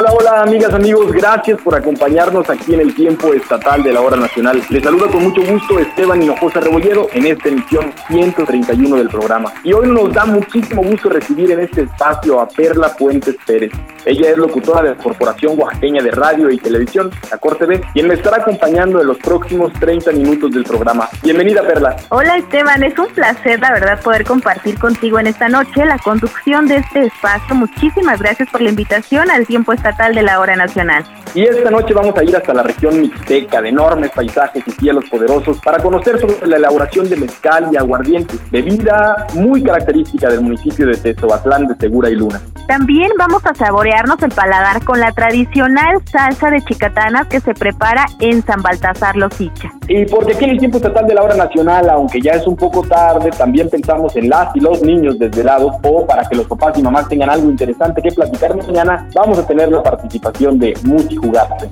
Hola, hola amigas, amigos, gracias por acompañarnos aquí en el tiempo estatal de la hora nacional. Les saluda con mucho gusto Esteban Hinojosa Rebollero en esta emisión 131 del programa. Y hoy nos da muchísimo gusto recibir en este espacio a Perla Puentes Pérez. Ella es locutora de la Corporación Oaxaqueña de Radio y Televisión, la Corte B, quien me estará acompañando en los próximos 30 minutos del programa. Bienvenida, Perla. Hola, Esteban, es un placer, la verdad, poder compartir contigo en esta noche la conducción de este espacio. Muchísimas gracias por la invitación al tiempo estatal de la hora nacional. Y esta noche vamos a ir hasta la región mixteca, de enormes paisajes y cielos poderosos, para conocer sobre la elaboración de mezcal y aguardiente, bebida muy característica del municipio de Tezoatlán de Segura y Luna. También vamos a saborearnos el paladar con la tradicional salsa de chicatanas que se prepara en San Baltasar Losicha. Y porque aquí en el tiempo estatal de la hora nacional, aunque ya es un poco tarde, también pensamos en las y los niños desvelados o para que los papás y mamás tengan algo interesante que platicar mañana, vamos a tener la participación de Muti Jugaste.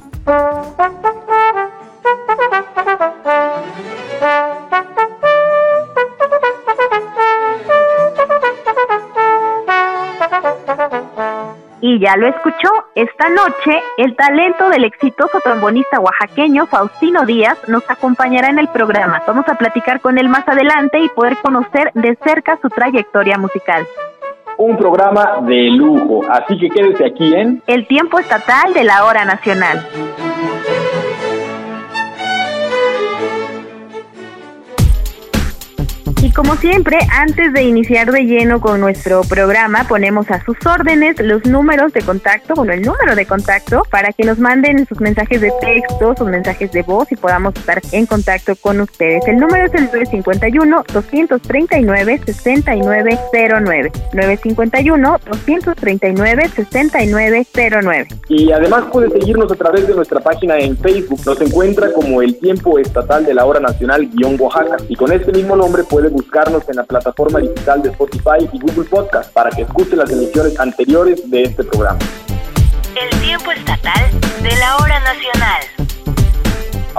Y ya lo escuchó, esta noche el talento del exitoso trombonista oaxaqueño Faustino Díaz nos acompañará en el programa. Vamos a platicar con él más adelante y poder conocer de cerca su trayectoria musical. Un programa de lujo, así que quédese aquí en El tiempo estatal de la hora nacional. Y como siempre, antes de iniciar de lleno con nuestro programa, ponemos a sus órdenes los números de contacto, bueno, el número de contacto, para que nos manden sus mensajes de texto, sus mensajes de voz y podamos estar en contacto con ustedes. El número es el 951-239-6909. 951-239-6909. Y además puede seguirnos a través de nuestra página en Facebook. Nos encuentra como el tiempo estatal de la hora nacional guion Oaxaca. Y con este mismo nombre puede buscarnos en la plataforma digital de Spotify y Google Podcast para que escuche las emisiones anteriores de este programa. El tiempo estatal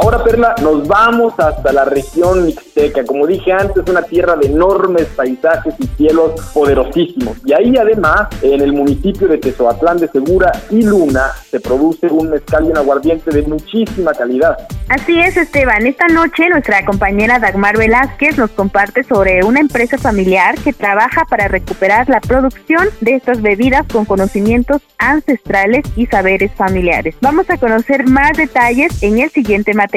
Ahora, Perla, nos vamos hasta la región mixteca. Como dije antes, una tierra de enormes paisajes y cielos poderosísimos. Y ahí, además, en el municipio de Tezoatlán de Segura y Luna, se produce un mezcal y un aguardiente de muchísima calidad. Así es, Esteban. Esta noche nuestra compañera Dagmar Velázquez nos comparte sobre una empresa familiar que trabaja para recuperar la producción de estas bebidas con conocimientos ancestrales y saberes familiares. Vamos a conocer más detalles en el siguiente material.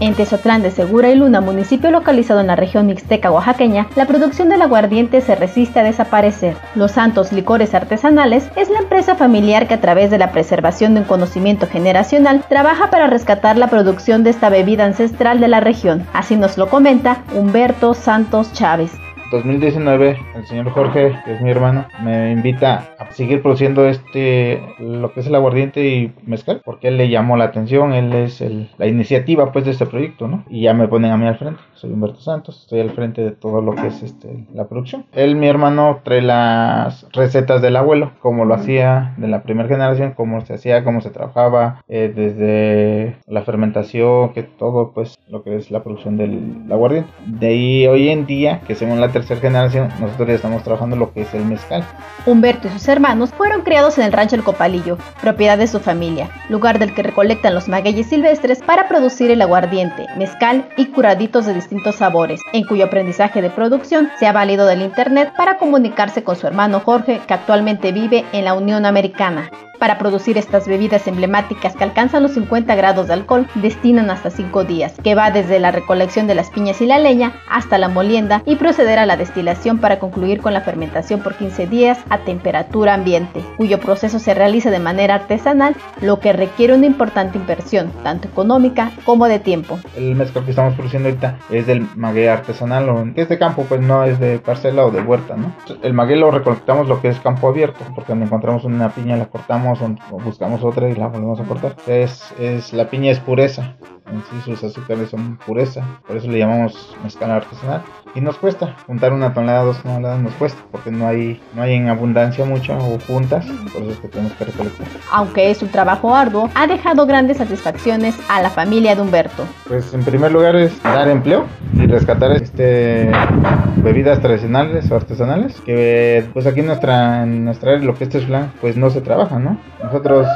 En Tezotlán de Segura y Luna, municipio localizado en la región mixteca oaxaqueña, la producción del aguardiente se resiste a desaparecer. Los Santos Licores Artesanales es la empresa familiar que a través de la preservación de un conocimiento generacional trabaja para rescatar la producción de esta bebida ancestral de la región. Así nos lo comenta Humberto Santos Chávez. 2019 el señor Jorge, que es mi hermano, me invita a seguir produciendo este lo que es el aguardiente y mezcal, porque él le llamó la atención, él es el, la iniciativa pues de este proyecto, ¿no? Y ya me ponen a mí al frente. Soy Humberto Santos, estoy al frente de todo lo que es este la producción. Él, mi hermano, trae las recetas del abuelo, como lo hacía de la primera generación, cómo se hacía, cómo se trabajaba, eh, desde la fermentación, que todo pues lo que es la producción del aguardiente. De ahí hoy en día, que según la tercera generación, nosotros ya estamos trabajando lo que es el mezcal. Humberto y sus hermanos fueron criados en el rancho El Copalillo, propiedad de su familia, lugar del que recolectan los magueyes silvestres para producir el aguardiente, mezcal y curaditos de distintos sabores, en cuyo aprendizaje de producción se ha valido del internet para comunicarse con su hermano Jorge, que actualmente vive en la Unión Americana. Para producir estas bebidas emblemáticas que alcanzan los 50 grados de alcohol, destinan hasta 5 días, que va desde la recolección de las piñas y la leña hasta la molienda y proceder a la destilación para concluir con la fermentación por 15 días a temperatura ambiente, cuyo proceso se realiza de manera artesanal, lo que requiere una importante inversión, tanto económica como de tiempo. El mezcal que estamos produciendo ahorita es del maguey artesanal, o que es campo, pues no es de parcela o de huerta, ¿no? El maguey lo recolectamos lo que es campo abierto, porque cuando encontramos una piña la cortamos o buscamos otra y la volvemos a cortar. Es, es, la piña es pureza. En sí sus azúcares son pureza, por eso le llamamos mezcal artesanal. Y nos cuesta, juntar una tonelada, dos toneladas nos cuesta, porque no hay, no hay en abundancia mucho o juntas, por eso es que tenemos que recolectar. Aunque es un trabajo arduo, ha dejado grandes satisfacciones a la familia de Humberto. Pues en primer lugar es dar empleo y rescatar este bebidas tradicionales o artesanales, que pues aquí en nuestra, en nuestra área, lo que este es flan, pues no se trabaja, ¿no? Nosotros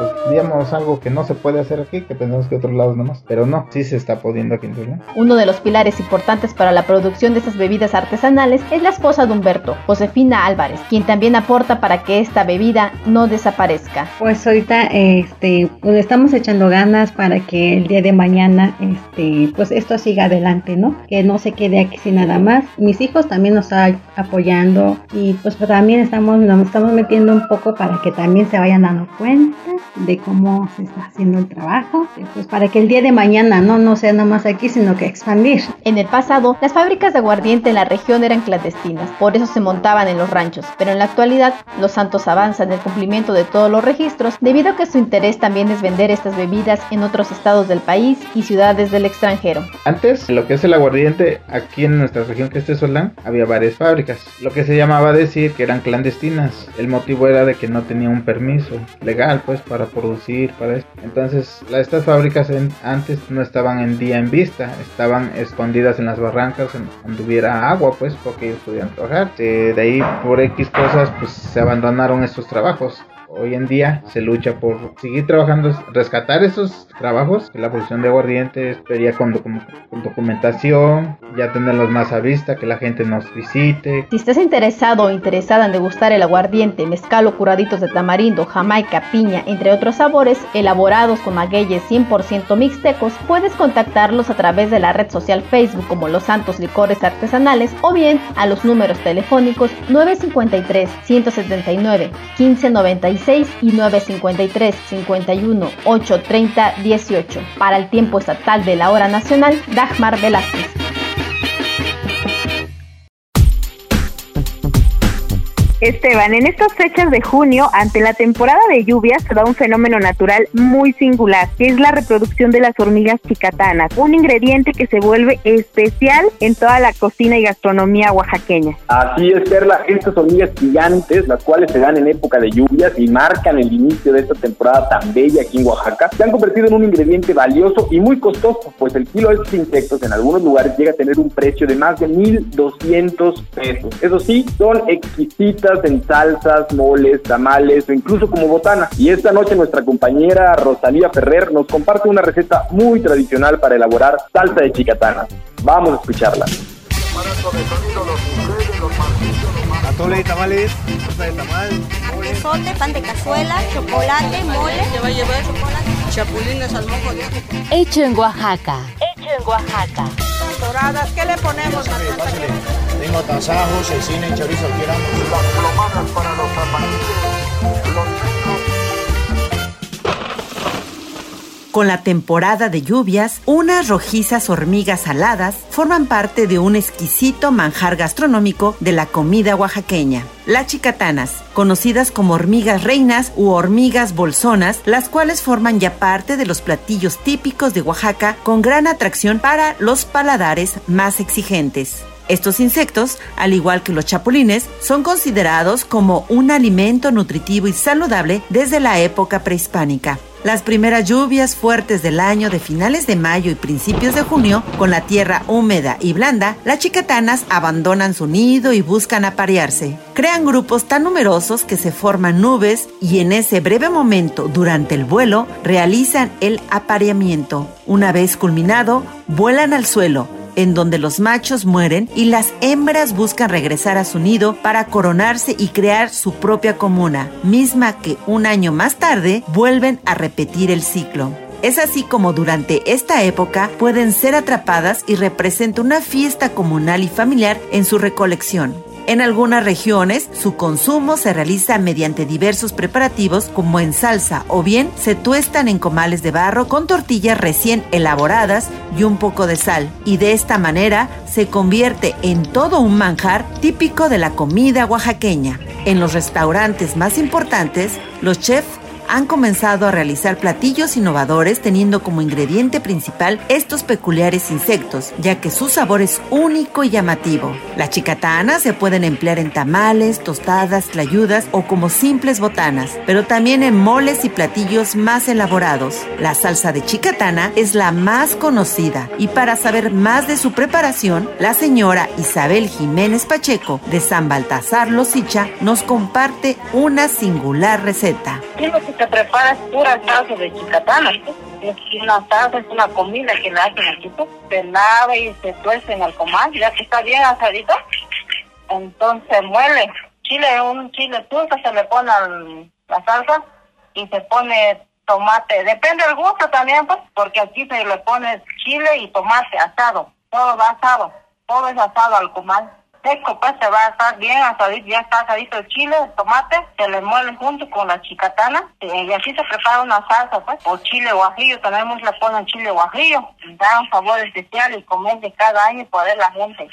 pues digamos algo que no se puede hacer aquí, que pensamos que otros lados nomás, pero no, sí se está pudiendo aquí en Tulum. Uno de los pilares importantes para la producción de estas bebidas artesanales es la esposa de Humberto, Josefina Álvarez, quien también aporta para que esta bebida no desaparezca. Pues ahorita este, pues estamos echando ganas para que el día de mañana este, pues esto siga adelante, ¿no? Que no se quede aquí sin nada más. Mis hijos también nos están apoyando y pues también estamos, nos estamos metiendo un poco para que también se vayan dando cuenta de cómo se está haciendo el trabajo, pues para que el día de mañana no, no sea nada más aquí, sino que expandir. En el pasado, las fábricas de aguardiente en la región eran clandestinas, por eso se montaban en los ranchos, pero en la actualidad los santos avanzan en el cumplimiento de todos los registros, debido a que su interés también es vender estas bebidas en otros estados del país y ciudades del extranjero. Antes, lo que es el aguardiente, aquí en nuestra región que es Solán, había varias fábricas, lo que se llamaba decir que eran clandestinas. El motivo era de que no tenía un permiso legal, pues, para producir, para eso. Entonces, estas fábricas antes no estaban en día en vista, estaban escondidas en las barrancas donde hubiera agua, pues, porque ellos podían trabajar. De, de ahí, por X cosas, pues se abandonaron estos trabajos hoy en día se lucha por seguir trabajando, rescatar esos trabajos, la producción de aguardiente sería con, documentación, ya tenerlos más a vista, que la gente nos visite. Si estás interesado o interesada en degustar el aguardiente, mezcal o curaditos de tamarindo, jamaica, piña, entre otros sabores, elaborados con magueyes 100% mixtecos, puedes contactarlos a través de la red social Facebook como Los Santos Licores Artesanales o bien a los números telefónicos 953 179 1596 y 953 51 830 18. Para el tiempo estatal de la hora nacional, Dagmar Velázquez. Esteban, en estas fechas de junio, ante la temporada de lluvias, se da un fenómeno natural muy singular, que es la reproducción de las hormigas chicatanas, un ingrediente que se vuelve especial en toda la cocina y gastronomía oaxaqueña. Así es, Perla, estas hormigas gigantes, las cuales se dan en época de lluvias y marcan el inicio de esta temporada tan bella aquí en Oaxaca, se han convertido en un ingrediente valioso y muy costoso, pues el kilo de estos insectos en algunos lugares llega a tener un precio de más de 1.200 pesos. Eso sí, son exquisitas en salsas, moles, tamales o incluso como botana. Y esta noche nuestra compañera Rosalía Ferrer nos comparte una receta muy tradicional para elaborar salsa de chicatana. Vamos a escucharla. Atole de tamales, salsa de tamal, quesote, pan de cazuela, chocolate, mole. Te va a llevar chocolate, chapulines al mojo de. Hecho en Oaxaca. Hecho en Oaxaca. Doradas, ¿qué le ponemos? Pásale, pásale. Tengo tasajos, cecina y chorizo grano. Las plomadas para los amarillos, los Con la temporada de lluvias, unas rojizas hormigas aladas forman parte de un exquisito manjar gastronómico de la comida oaxaqueña. Las chicatanas, conocidas como hormigas reinas u hormigas bolsonas, las cuales forman ya parte de los platillos típicos de Oaxaca con gran atracción para los paladares más exigentes. Estos insectos, al igual que los chapulines, son considerados como un alimento nutritivo y saludable desde la época prehispánica. Las primeras lluvias fuertes del año de finales de mayo y principios de junio, con la tierra húmeda y blanda, las chicatanas abandonan su nido y buscan aparearse. Crean grupos tan numerosos que se forman nubes y en ese breve momento durante el vuelo realizan el apareamiento. Una vez culminado, vuelan al suelo, en donde los machos mueren y las hembras buscan regresar a su nido para coronarse y crear su propia comuna, misma que un año más tarde vuelven a repetir el ciclo. Es así como durante esta época pueden ser atrapadas y representa una fiesta comunal y familiar en su recolección. En algunas regiones, su consumo se realiza mediante diversos preparativos como en salsa o bien se tuestan en comales de barro con tortillas recién elaboradas y un poco de sal. Y de esta manera se convierte en todo un manjar típico de la comida oaxaqueña. En los restaurantes más importantes, los chefs han comenzado a realizar platillos innovadores teniendo como ingrediente principal estos peculiares insectos, ya que su sabor es único y llamativo. Las chicatanas se pueden emplear en tamales, tostadas, tlayudas o como simples botanas, pero también en moles y platillos más elaborados. La salsa de chicatana es la más conocida y para saber más de su preparación, la señora Isabel Jiménez Pacheco de San Baltasar Losicha nos comparte una singular receta. Se prepara pura salsa de chicatana. Es una salsa, es una comida que le hacen aquí. Se lava y se tuerce en el comal, ya que está bien asadito. Entonces muele. Chile, un chile turco se le pone la salsa y se pone tomate. Depende del gusto también, pues, porque aquí se le pone chile y tomate asado. Todo va asado. Todo es asado al comal seco, pues se va a estar bien asadito, ya está asadito el chile, el tomate, se le muele junto con la chicatana y así se prepara una salsa, pues, o chile guajillo, también le ponen chile guajillo, da un sabor especial y comer de cada año y poder la gente.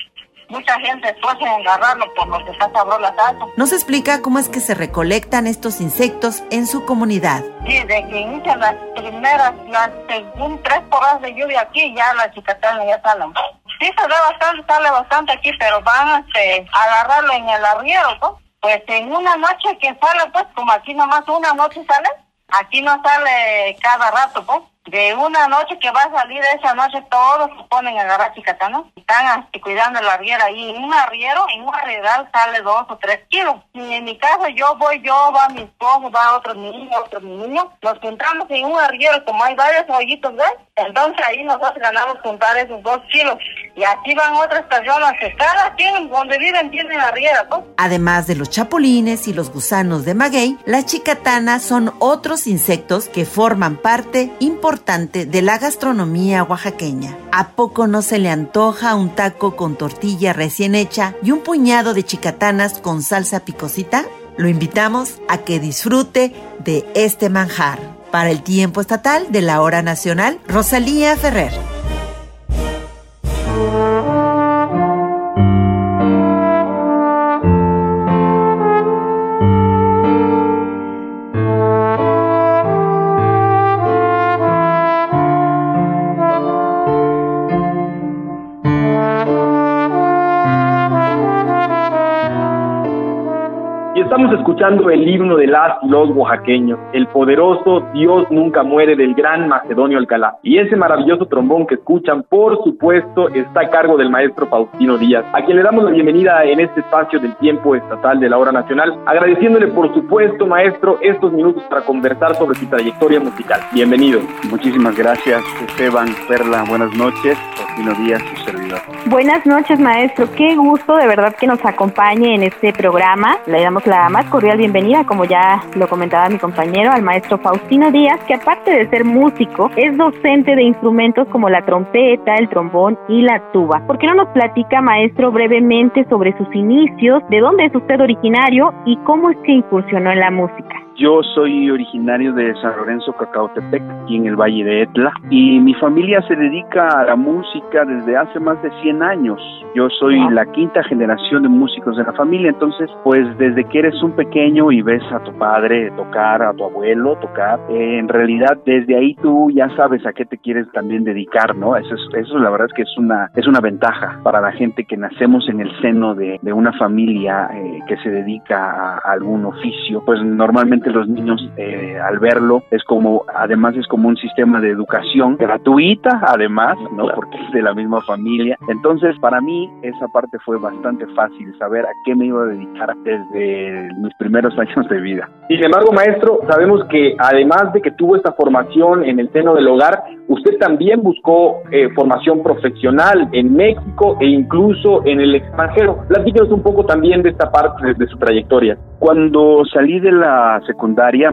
Mucha gente puede agarrarlo por lo que está sabroso la salsa. Nos explica cómo es que se recolectan estos insectos en su comunidad. Sí, de que inician las primeras, las según tres horas de lluvia aquí, ya la chicatana ya salen sí se ve bastante, sale bastante aquí, pero van este, a agarrarlo en el arriero, ¿no? Pues en una noche que sale, pues como aquí nomás una noche sale, aquí no sale cada rato, pues de una noche que va a salir esa noche todos se ponen a agarrar chicatanas están así, cuidando el arriero y en un arriero en un arrieral sale dos o tres kilos. Y en mi casa yo voy yo va mi esposo va otro niño otro niño. Nos juntamos en un arriero como hay varios hoyitos ¿ves? Entonces ahí nosotros ganamos juntar esos dos kilos y aquí van otras personas cada donde viven tienen arriero ¿no? además de los chapulines y los gusanos de maguey las chicatanas son otros insectos que forman parte importante de la gastronomía oaxaqueña. ¿A poco no se le antoja un taco con tortilla recién hecha y un puñado de chicatanas con salsa picosita? Lo invitamos a que disfrute de este manjar. Para el tiempo estatal de la hora nacional, Rosalía Ferrer. Estamos escuchando el himno de las los oaxaqueños, el poderoso Dios nunca muere del gran Macedonio Alcalá. Y ese maravilloso trombón que escuchan, por supuesto, está a cargo del maestro Faustino Díaz, a quien le damos la bienvenida en este espacio del tiempo estatal de la hora nacional, agradeciéndole, por supuesto, maestro, estos minutos para conversar sobre su trayectoria musical. Bienvenido. Muchísimas gracias, Esteban, Perla, buenas noches. Faustino Díaz, su. Buenas noches, maestro. Qué gusto de verdad que nos acompañe en este programa. Le damos la más cordial bienvenida, como ya lo comentaba mi compañero, al maestro Faustino Díaz, que aparte de ser músico, es docente de instrumentos como la trompeta, el trombón y la tuba. ¿Por qué no nos platica, maestro, brevemente sobre sus inicios, de dónde es usted originario y cómo es que incursionó en la música? Yo soy originario de San Lorenzo, Cacautepec, aquí en el Valle de Etla, y mi familia se dedica a la música desde hace más de 100 años. Yo soy la quinta generación de músicos de la familia, entonces, pues desde que eres un pequeño y ves a tu padre tocar, a tu abuelo tocar, eh, en realidad desde ahí tú ya sabes a qué te quieres también dedicar, ¿no? Eso, es, eso la verdad es que es una, es una ventaja para la gente que nacemos en el seno de, de una familia eh, que se dedica a algún oficio, pues normalmente los niños eh, al verlo es como, además es como un sistema de educación gratuita, además, ¿no? Porque es de la misma familia. Entonces, para mí, esa parte fue bastante fácil, saber a qué me iba a dedicar desde mis primeros años de vida. Sin embargo, maestro, sabemos que además de que tuvo esta formación en el seno del hogar, usted también buscó eh, formación profesional en México e incluso en el extranjero. Platíquenos un poco también de esta parte de su trayectoria. Cuando salí de la secundaria,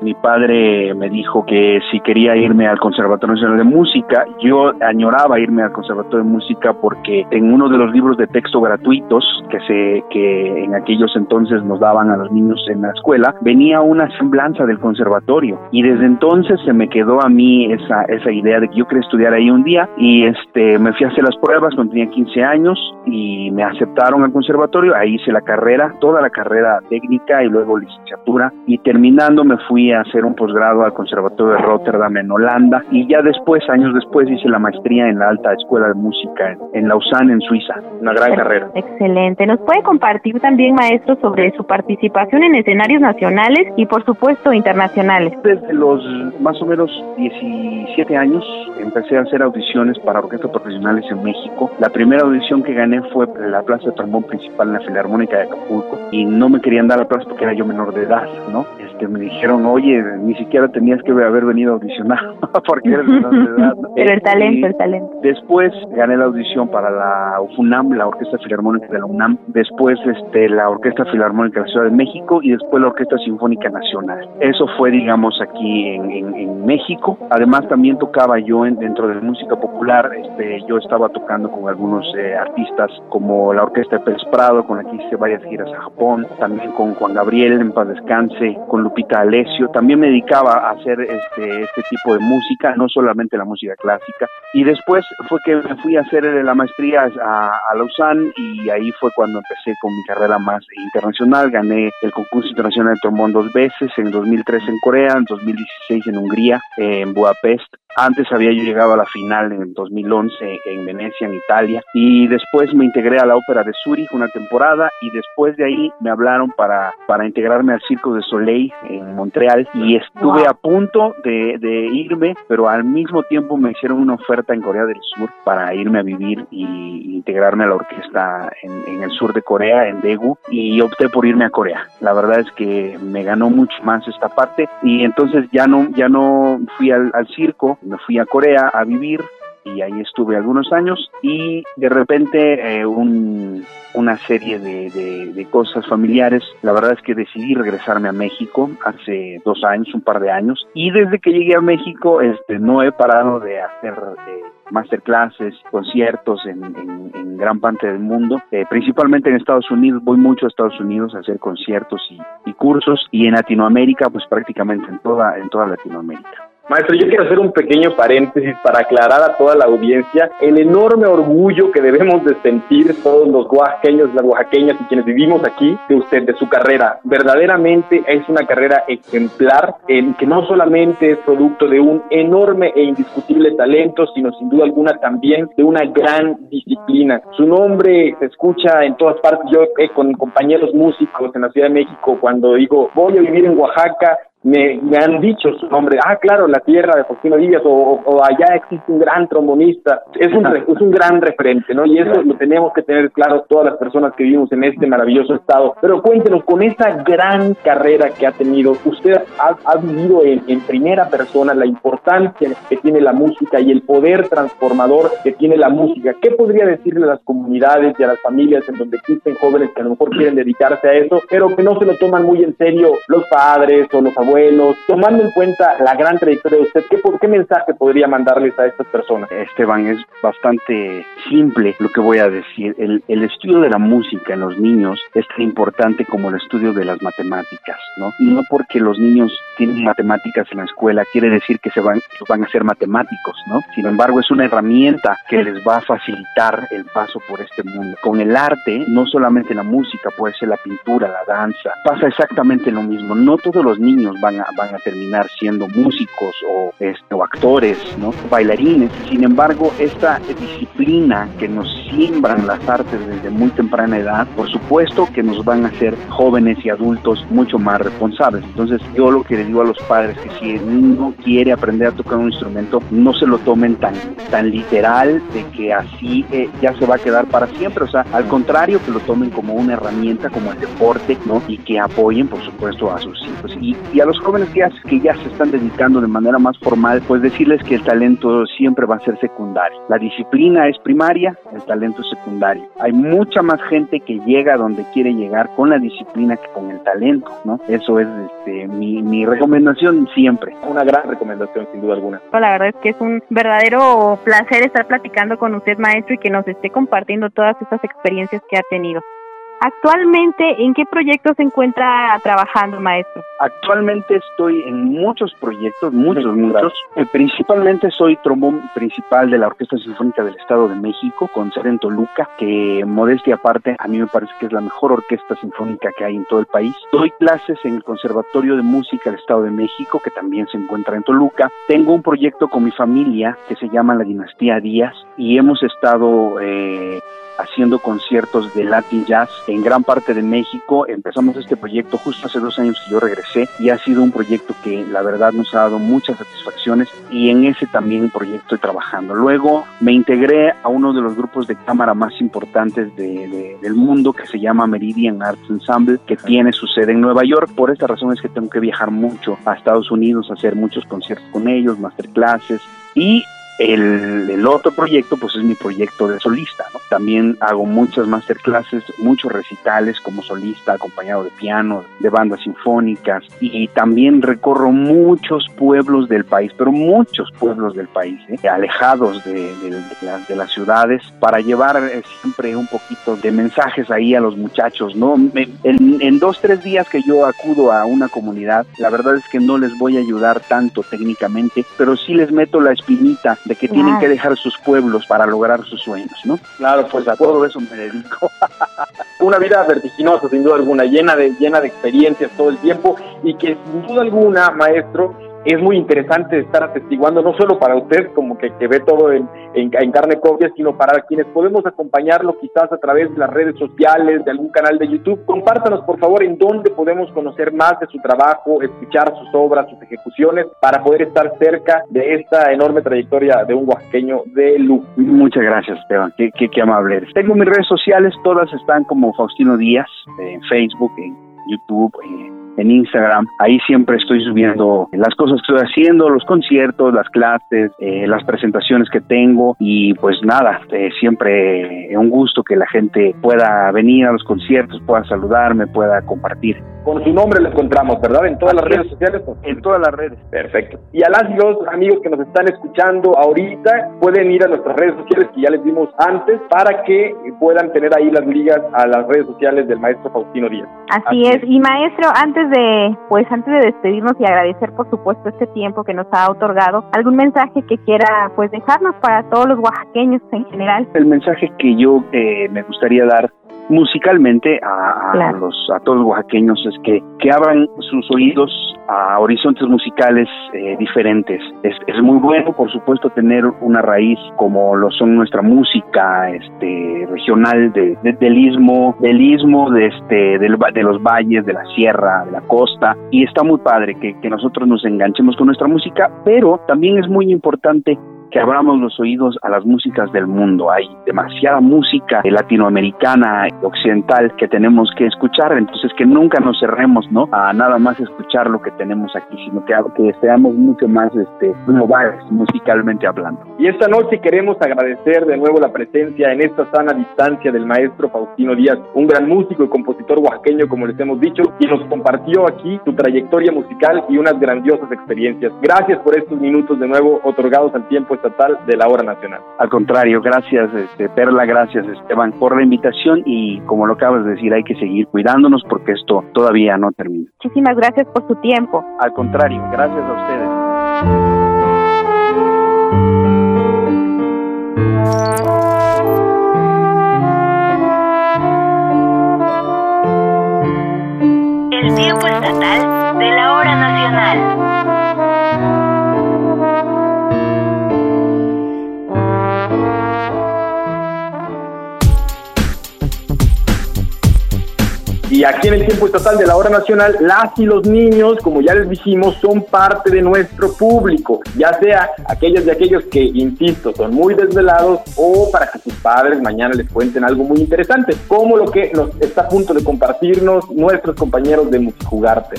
mi padre me dijo que si quería irme al Conservatorio Nacional de Música, yo añoraba irme al Conservatorio de Música porque en uno de los libros de texto gratuitos que se que en aquellos entonces nos daban a los niños en la escuela, venía una semblanza del conservatorio. Y desde entonces se me quedó a mí esa esa idea de que yo quería estudiar ahí un día y este me fui a hacer las pruebas cuando tenía 15 años y me aceptaron al conservatorio, ahí hice la carrera, toda la carrera técnica y luego licenciatura. Y terminando me fui a hacer un posgrado al Conservatorio de Rotterdam en Holanda y ya después, años después, hice la maestría en la Alta Escuela de Música en Lausanne, en Suiza. Una gran carrera. Excelente. ¿Nos puede compartir también, maestro, sobre su participación en escenarios nacionales y, por supuesto, internacionales? Desde los más o menos 17 años empecé a hacer audiciones para orquestas profesionales en México. La primera audición que gané fue en la plaza de trombón principal en la Filarmónica de Acapulco y no me querían dar la plaza porque era yo menor de edad, ¿no? Este, me dijeron, oye, ni siquiera tenías que haber venido a audicionar porque eres menor de edad. Pero el talento, el talento. Después gané la audición para la UFUNAM, la Orquesta Filarmónica de la UNAM, después este, la Orquesta Filarmónica de la Ciudad de México y después la Orquesta Sinfónica Nacional. Eso fue, digamos, aquí en, en, en México. Además, también tocaba yo en, dentro de la música popular, este, yo estaba tocando con algunos eh, artistas como la Orquesta de Pérez Prado, con la que hice varias giras a Japón, también con Juan Gabriel, en paz descanse, con Lupita Alessio. También me dedicaba a hacer este, este tipo de música, no solamente la música clásica. Y después fue que me fui a hacer la maestría a, a Lausanne y ahí fue cuando empecé con mi carrera más internacional. Gané el concurso internacional de trombón dos veces, en 2003 en Corea, en 2016 en Hungría, en Budapest antes había yo llegado a la final en 2011 en Venecia, en Italia, y después me integré a la Ópera de Zurich una temporada y después de ahí me hablaron para, para integrarme al Circo de Soleil en Montreal y estuve a punto de, de, irme, pero al mismo tiempo me hicieron una oferta en Corea del Sur para irme a vivir y integrarme a la orquesta en, en el sur de Corea, en Daegu, y opté por irme a Corea. La verdad es que me ganó mucho más esta parte y entonces ya no, ya no fui al, al circo, me fui a Corea a vivir y ahí estuve algunos años y de repente eh, un, una serie de, cosas familiares. La verdad es que decidí regresarme a México hace dos años, un par de años y desde que llegué a México este, no he parado de hacer eh, masterclasses, conciertos en, gran parte del mundo, eh, principalmente en Estados Unidos. Voy mucho a Estados Unidos a hacer conciertos y, y cursos y en Latinoamérica, pues prácticamente en toda, en toda Latinoamérica. Maestro, yo quiero hacer un pequeño paréntesis para aclarar a toda la audiencia el enorme orgullo que debemos de sentir todos los oaxaqueños, las oaxaqueñas y quienes vivimos aquí de usted, de su carrera. Verdaderamente es una carrera ejemplar en que no solamente es producto de un enorme e indiscutible talento, sino sin duda alguna también de una gran disciplina. Su nombre se escucha en todas partes. Yo eh, con compañeros músicos en la Ciudad de México, cuando digo voy a vivir en Oaxaca, me, me, han dicho su nombre, ah, claro, la tierra de Faustino Díaz, o, o, allá existe un gran trombonista, es un, es un gran referente, ¿no? Y eso lo tenemos que tener claro todas las personas que vivimos en este maravilloso estado. Pero cuéntenos, con esa gran carrera que ha tenido, usted ha, ha vivido en, en, primera persona la importancia que tiene la música y el poder transformador que tiene la música. ¿Qué podría decirle a las comunidades y a las familias en donde existen jóvenes que a lo mejor quieren dedicarse a eso, pero que no se lo toman muy en serio los padres o los abuelos? Abuelos, tomando en cuenta la gran trayectoria de usted, ¿qué, ¿qué mensaje podría mandarles a estas personas? Esteban, es bastante simple lo que voy a decir. El, el estudio de la música en los niños es tan importante como el estudio de las matemáticas, ¿no? No porque los niños tienen matemáticas en la escuela quiere decir que se van, van a ser matemáticos, ¿no? Sin embargo, es una herramienta que les va a facilitar el paso por este mundo. Con el arte, no solamente la música, puede ser la pintura, la danza, pasa exactamente lo mismo. No todos los niños van a, van a terminar siendo músicos o, este, o actores, ¿no? bailarines. Sin embargo, esta disciplina que nos siembran las artes desde muy temprana edad, por supuesto que nos van a hacer jóvenes y adultos mucho más responsables. Entonces, yo lo que le digo a los padres que si el niño quiere aprender a tocar un instrumento, no se lo tomen tan, tan literal de que así eh, ya se va a quedar para siempre. O sea, al contrario, que lo tomen como una herramienta, como el deporte, ¿no? Y que apoyen, por supuesto, a sus hijos. Y, y a los jóvenes que ya, que ya se están dedicando de manera más formal, pues decirles que el talento siempre va a ser secundario. La disciplina es primaria, el talento es secundario. Hay mucha más gente que llega donde quiere llegar con la disciplina que con el talento, ¿no? Eso es este, mi, mi recomendación siempre. Una gran recomendación, sin duda alguna. La verdad es que es un verdadero placer estar platicando con usted, maestro, y que nos esté compartiendo todas estas experiencias que ha tenido. Actualmente, ¿en qué proyecto se encuentra trabajando, maestro? Actualmente estoy en muchos proyectos, muchos, muchos. Eh, principalmente soy trombón principal de la Orquesta Sinfónica del Estado de México, con sede en Toluca, que modestia aparte, a mí me parece que es la mejor orquesta sinfónica que hay en todo el país. Doy clases en el Conservatorio de Música del Estado de México, que también se encuentra en Toluca. Tengo un proyecto con mi familia que se llama La Dinastía Díaz y hemos estado eh, haciendo conciertos de Latin Jazz en gran parte de México. Empezamos este proyecto justo hace dos años que yo regresé y ha sido un proyecto que la verdad nos ha dado muchas satisfacciones y en ese también proyecto estoy trabajando. Luego me integré a uno de los grupos de cámara más importantes del mundo que se llama Meridian Arts Ensemble, que tiene su sede en Nueva York. Por esta razón es que tengo que viajar mucho a Estados Unidos a hacer muchos conciertos con ellos, masterclasses y el, otro proyecto, pues es mi proyecto de solista. También hago muchas masterclasses, muchos recitales como solista, acompañado de piano, de bandas sinfónicas, y también recorro muchos pueblos del país, pero muchos pueblos del país, ¿eh? alejados de, las ciudades, para llevar eh, siempre un poquito de mensajes ahí a los muchachos. ¿no? en, en dos, tres días que yo acudo a una comunidad, la verdad es que no les voy a ayudar tanto técnicamente, pero sí les meto la espinita de que tienen que dejar sus pueblos para lograr sus sueños, ¿no? Claro, pues a todo eso me dedico. Una vida vertiginosa, sin duda alguna, llena de, llena de experiencias todo el tiempo y que sin duda alguna, maestro, es muy interesante estar atestiguando, no solo para usted, como que, que ve todo en, en, carne propia, sino para quienes podemos acompañarlo quizás a través de las redes sociales, de algún canal de YouTube. Compártanos, por favor, en dónde podemos conocer más de su trabajo, escuchar sus obras, sus ejecuciones, para poder estar cerca de esta enorme trayectoria de un oaxaqueño de luz. Muchas gracias, Esteban. Qué, qué, qué amable. Tengo mis redes sociales, todas están como Faustino Díaz, en Facebook, en YouTube, en en Instagram. Ahí siempre estoy subiendo las cosas que estoy haciendo, los conciertos, las clases, eh, las presentaciones que tengo y pues nada, eh, siempre un gusto que la gente pueda venir a los conciertos, pueda saludarme, pueda compartir. Con su nombre lo encontramos, ¿verdad? En todas las redes sociales. En todas las redes. Perfecto. Y a las y los amigos que nos están escuchando ahorita, pueden ir a nuestras redes sociales que ya les dimos antes para que puedan tener ahí las ligas a las redes sociales del maestro Faustino Díaz. Así, es. Y maestro, antes de, pues antes de despedirnos y agradecer por supuesto este tiempo que nos ha otorgado, algún mensaje que quiera pues dejarnos para todos los oaxaqueños en general. El mensaje que yo eh, me gustaría dar musicalmente a, los a todos los oaxaqueños es que, que abran sus oídos a horizontes musicales eh, diferentes. Es, es, muy bueno, por supuesto, tener una raíz como lo son nuestra música este, regional de, del istmo, del istmo de, este, del, de los valles, de la sierra, de la costa, y está muy padre que, que nosotros nos enganchemos con nuestra música, pero también es muy importante que abramos los oídos a las músicas del mundo. Hay demasiada música latinoamericana, occidental que tenemos que escuchar, entonces que nunca nos cerremos, ¿no? A nada más escuchar lo que tenemos aquí, sino que, que seamos mucho más este, globales, musicalmente hablando. Y esta noche queremos agradecer de nuevo la presencia en esta sana distancia del maestro Faustino Díaz, un gran músico y compositor oaxaqueño, como les hemos dicho, y nos compartió aquí su trayectoria musical y unas grandiosas experiencias. Gracias por estos minutos de nuevo otorgados al tiempo estatal de la hora nacional. Al contrario, gracias este, Perla, gracias Esteban por la invitación y como lo acabas de decir, hay que seguir cuidándonos porque esto todavía no termina. Muchísimas gracias por su tiempo. Al contrario, gracias a ustedes. Y aquí en el tiempo estatal de la hora nacional, las y los niños, como ya les dijimos, son parte de nuestro público, ya sea aquellos de aquellos que, insisto, son muy desvelados o para que sus padres mañana les cuenten algo muy interesante, como lo que nos está a punto de compartirnos nuestros compañeros de Musicugarte.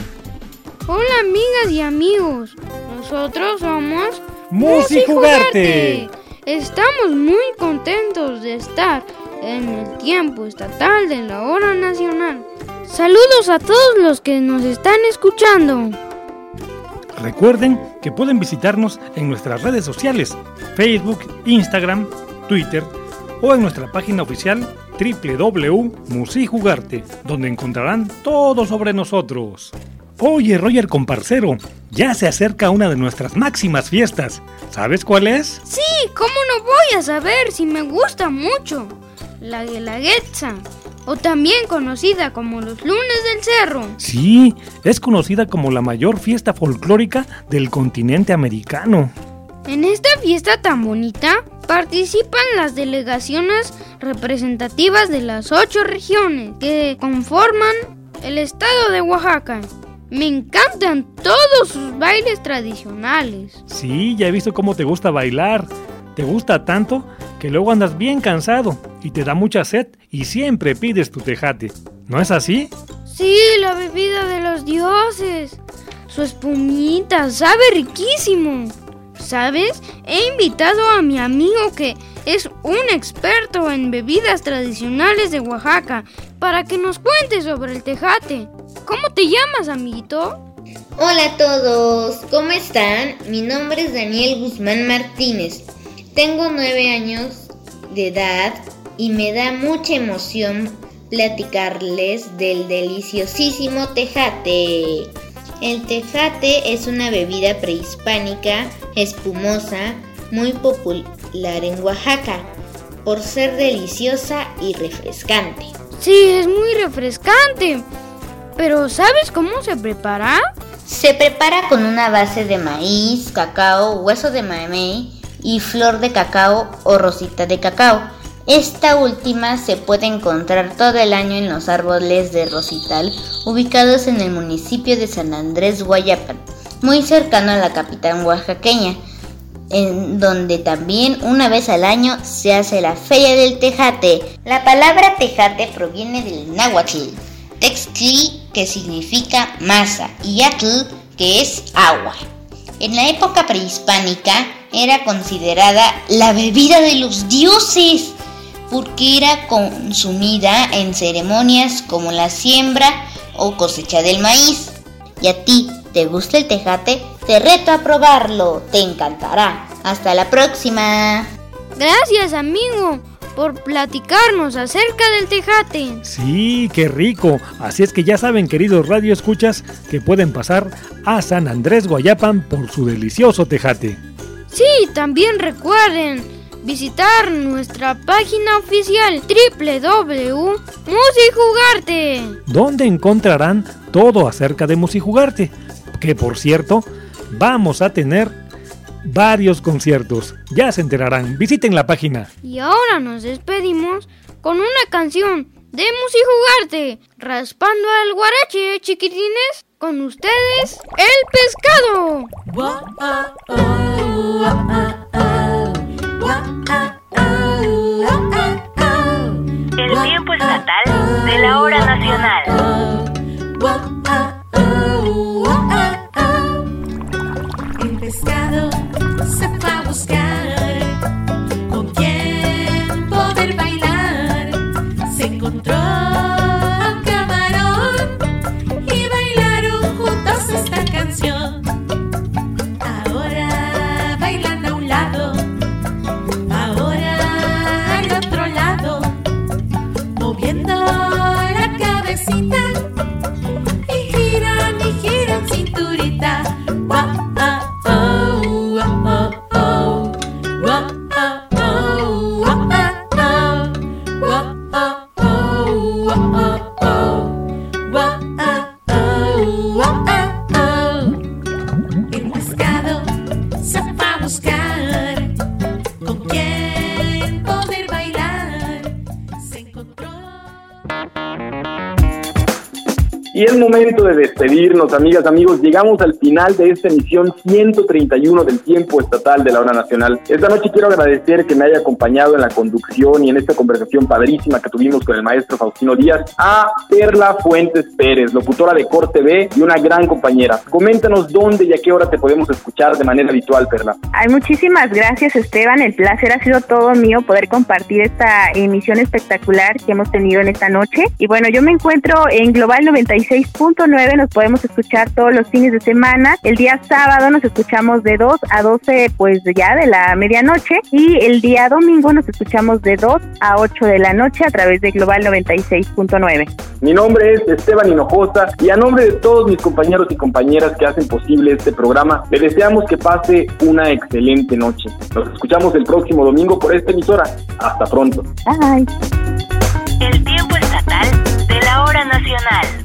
Hola amigas y amigos, nosotros somos Musicugarte. Estamos muy contentos de estar en el tiempo estatal de la hora nacional. Saludos a todos los que nos están escuchando. Recuerden que pueden visitarnos en nuestras redes sociales, Facebook, Instagram, Twitter o en nuestra página oficial www.musijugarte, donde encontrarán todo sobre nosotros. Oye, Roger comparcero, ya se acerca una de nuestras máximas fiestas. ¿Sabes cuál es? Sí, ¿cómo no voy a saber si me gusta mucho? La Guelaguetza, o también conocida como los lunes del cerro. Sí, es conocida como la mayor fiesta folclórica del continente americano. En esta fiesta tan bonita participan las delegaciones representativas de las ocho regiones que conforman el estado de Oaxaca. Me encantan todos sus bailes tradicionales. Sí, ya he visto cómo te gusta bailar. Te gusta tanto que luego andas bien cansado y te da mucha sed y siempre pides tu tejate. ¿No es así? Sí, la bebida de los dioses. Su espumita sabe riquísimo. ¿Sabes? He invitado a mi amigo que es un experto en bebidas tradicionales de Oaxaca para que nos cuente sobre el tejate. ¿Cómo te llamas, amiguito? Hola a todos, ¿cómo están? Mi nombre es Daniel Guzmán Martínez. Tengo nueve años de edad y me da mucha emoción platicarles del deliciosísimo tejate. El tejate es una bebida prehispánica espumosa muy popular en Oaxaca por ser deliciosa y refrescante. Sí, es muy refrescante. Pero ¿sabes cómo se prepara? Se prepara con una base de maíz, cacao, hueso de mamey y flor de cacao o rosita de cacao. Esta última se puede encontrar todo el año en los árboles de rosital ubicados en el municipio de San Andrés Guayapan, muy cercano a la capital oaxaqueña, en donde también una vez al año se hace la Feria del Tejate. La palabra tejate proviene del náhuatl, textli que significa masa y atl que es agua. En la época prehispánica era considerada la bebida de los dioses porque era consumida en ceremonias como la siembra o cosecha del maíz. ¿Y a ti te gusta el tejate? Te reto a probarlo, te encantará. Hasta la próxima. Gracias amigo por platicarnos acerca del tejate. Sí, qué rico. Así es que ya saben, queridos radio escuchas, que pueden pasar a San Andrés Guayapan por su delicioso tejate. Sí, también recuerden visitar nuestra página oficial www.musijugarte, donde encontrarán todo acerca de Musijugarte, que por cierto, vamos a tener varios conciertos. Ya se enterarán, visiten la página. Y ahora nos despedimos con una canción de Musijugarte, raspando al guarache, chiquitines. Con ustedes, el pescado. El tiempo estatal de la hora nacional. El pescado se fue a buscar despedirnos, amigas, amigos. Llegamos al final de esta emisión 131 del tiempo estatal de la hora nacional. Esta noche quiero agradecer que me haya acompañado en la conducción y en esta conversación padrísima que tuvimos con el maestro Faustino Díaz a Perla Fuentes Pérez, locutora de Corte B y una gran compañera. Coméntanos dónde y a qué hora te podemos escuchar de manera habitual, Perla. Ay, muchísimas gracias Esteban, el placer ha sido todo mío poder compartir esta emisión espectacular que hemos tenido en esta noche. Y bueno, yo me encuentro en Global 95 96.9 nos podemos escuchar todos los fines de semana. El día sábado nos escuchamos de 2 a 12 pues ya de la medianoche y el día domingo nos escuchamos de 2 a 8 de la noche a través de Global 96.9. Mi nombre es Esteban Hinojosa y a nombre de todos mis compañeros y compañeras que hacen posible este programa, le deseamos que pase una excelente noche. Nos escuchamos el próximo domingo por esta emisora. Hasta pronto. Bye. El tiempo estatal de la hora nacional.